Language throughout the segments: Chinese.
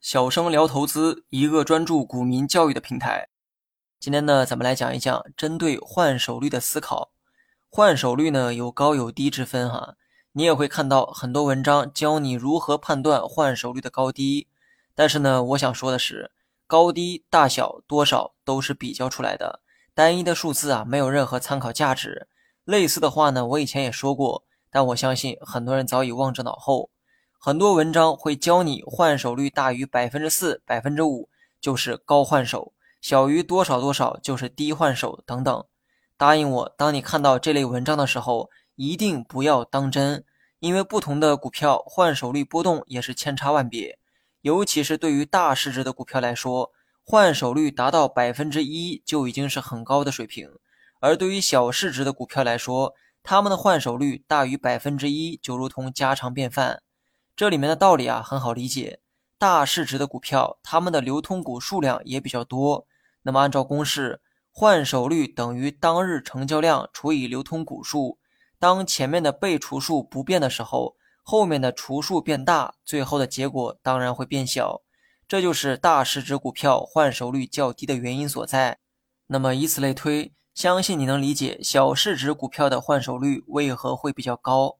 小生聊投资，一个专注股民教育的平台。今天呢，咱们来讲一讲针对换手率的思考。换手率呢有高有低之分哈，你也会看到很多文章教你如何判断换手率的高低。但是呢，我想说的是，高低、大小、多少都是比较出来的，单一的数字啊没有任何参考价值。类似的话呢，我以前也说过，但我相信很多人早已忘之脑后。很多文章会教你换手率大于百分之四、百分之五就是高换手，小于多少多少就是低换手等等。答应我，当你看到这类文章的时候，一定不要当真，因为不同的股票换手率波动也是千差万别。尤其是对于大市值的股票来说，换手率达到百分之一就已经是很高的水平；而对于小市值的股票来说，他们的换手率大于百分之一就如同家常便饭。这里面的道理啊很好理解，大市值的股票，它们的流通股数量也比较多。那么按照公式。换手率等于当日成交量除以流通股数。当前面的被除数不变的时候，后面的除数变大，最后的结果当然会变小。这就是大市值股票换手率较低的原因所在。那么以此类推，相信你能理解小市值股票的换手率为何会比较高。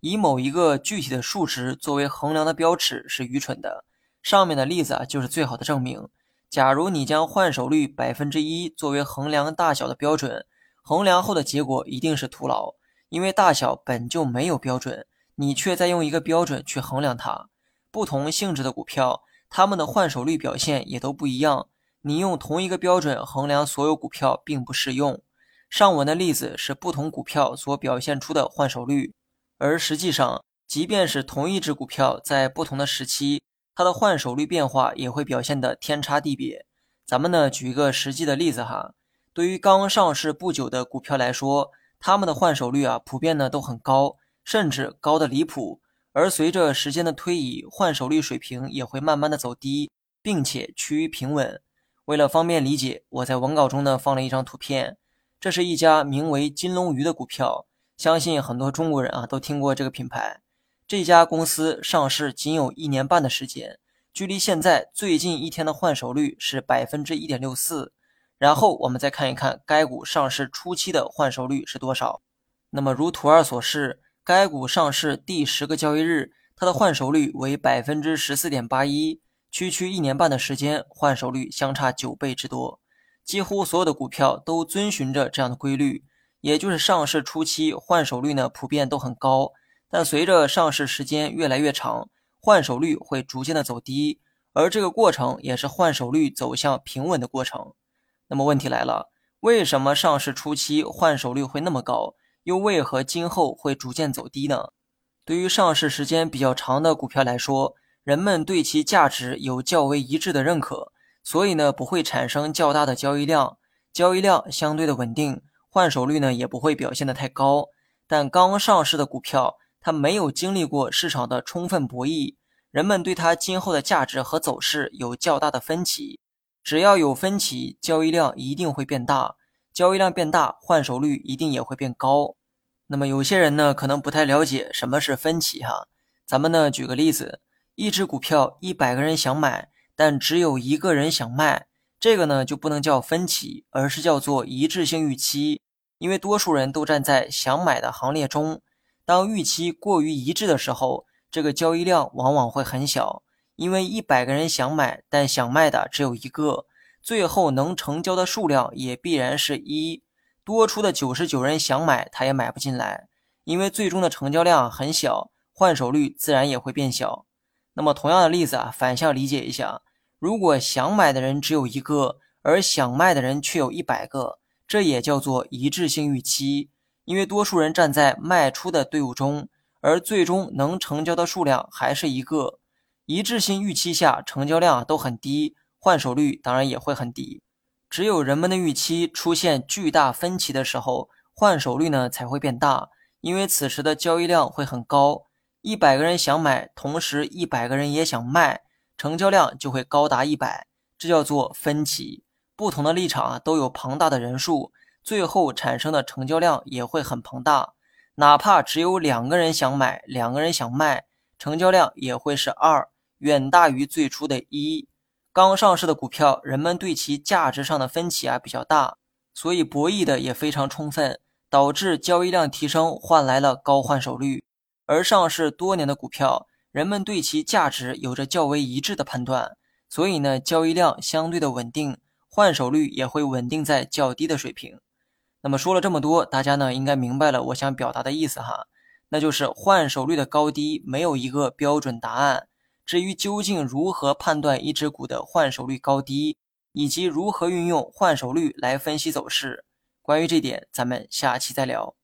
以某一个具体的数值作为衡量的标尺是愚蠢的。上面的例子啊，就是最好的证明。假如你将换手率百分之一作为衡量大小的标准，衡量后的结果一定是徒劳，因为大小本就没有标准，你却在用一个标准去衡量它。不同性质的股票，它们的换手率表现也都不一样。你用同一个标准衡量所有股票并不适用。上文的例子是不同股票所表现出的换手率，而实际上，即便是同一只股票在不同的时期。它的换手率变化也会表现的天差地别。咱们呢举一个实际的例子哈，对于刚上市不久的股票来说，它们的换手率啊普遍呢都很高，甚至高的离谱。而随着时间的推移，换手率水平也会慢慢的走低，并且趋于平稳。为了方便理解，我在文稿中呢放了一张图片，这是一家名为金龙鱼的股票，相信很多中国人啊都听过这个品牌。这家公司上市仅有一年半的时间，距离现在最近一天的换手率是百分之一点六四。然后我们再看一看该股上市初期的换手率是多少。那么如图二所示，该股上市第十个交易日，它的换手率为百分之十四点八一，区区一年半的时间，换手率相差九倍之多。几乎所有的股票都遵循着这样的规律，也就是上市初期换手率呢普遍都很高。但随着上市时间越来越长，换手率会逐渐的走低，而这个过程也是换手率走向平稳的过程。那么问题来了，为什么上市初期换手率会那么高，又为何今后会逐渐走低呢？对于上市时间比较长的股票来说，人们对其价值有较为一致的认可，所以呢不会产生较大的交易量，交易量相对的稳定，换手率呢也不会表现的太高。但刚上市的股票，它没有经历过市场的充分博弈，人们对它今后的价值和走势有较大的分歧。只要有分歧，交易量一定会变大，交易量变大，换手率一定也会变高。那么有些人呢，可能不太了解什么是分歧哈。咱们呢举个例子，一只股票一百个人想买，但只有一个人想卖，这个呢就不能叫分歧，而是叫做一致性预期，因为多数人都站在想买的行列中。当预期过于一致的时候，这个交易量往往会很小，因为一百个人想买，但想卖的只有一个，最后能成交的数量也必然是一。多出的九十九人想买，他也买不进来，因为最终的成交量很小，换手率自然也会变小。那么同样的例子啊，反向理解一下，如果想买的人只有一个，而想卖的人却有一百个，这也叫做一致性预期。因为多数人站在卖出的队伍中，而最终能成交的数量还是一个一致性预期下，成交量都很低，换手率当然也会很低。只有人们的预期出现巨大分歧的时候，换手率呢才会变大，因为此时的交易量会很高，一百个人想买，同时一百个人也想卖，成交量就会高达一百，这叫做分歧。不同的立场啊都有庞大的人数。最后产生的成交量也会很庞大，哪怕只有两个人想买，两个人想卖，成交量也会是二，远大于最初的一。刚上市的股票，人们对其价值上的分歧啊比较大，所以博弈的也非常充分，导致交易量提升，换来了高换手率。而上市多年的股票，人们对其价值有着较为一致的判断，所以呢，交易量相对的稳定，换手率也会稳定在较低的水平。那么说了这么多，大家呢应该明白了我想表达的意思哈，那就是换手率的高低没有一个标准答案。至于究竟如何判断一只股的换手率高低，以及如何运用换手率来分析走势，关于这点咱们下期再聊。